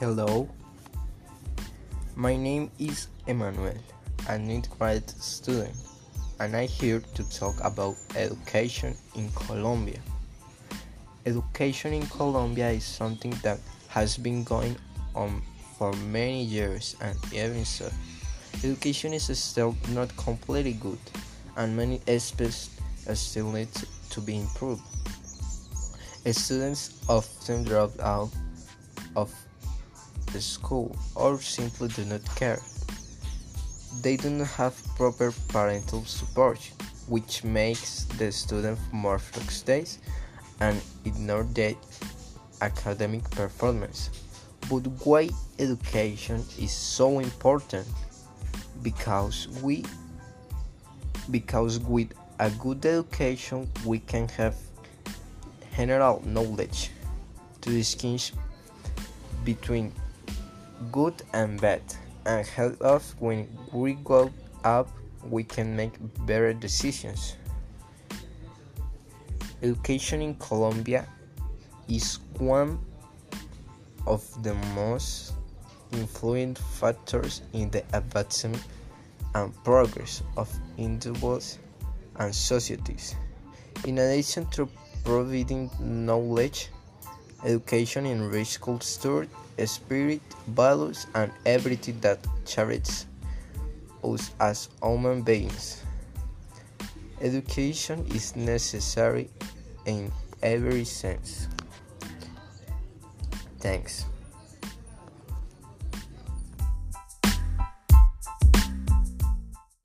Hello, my name is Emmanuel, an eighth grade student, and I'm here to talk about education in Colombia. Education in Colombia is something that has been going on for many years, and even so, education is still not completely good, and many aspects still need to be improved. Students often drop out of the school or simply do not care. They do not have proper parental support, which makes the student more frustrated and ignore their academic performance. But why education is so important? Because we because with a good education we can have general knowledge to distinguish between good and bad and help us when we grow up we can make better decisions. Education in colombia is one of the most influent factors in the advancement and progress of individuals and societies. In addition to providing knowledge education enriches culture spirit, values, and everything that cherishes us as human beings. Education is necessary in every sense. Thanks.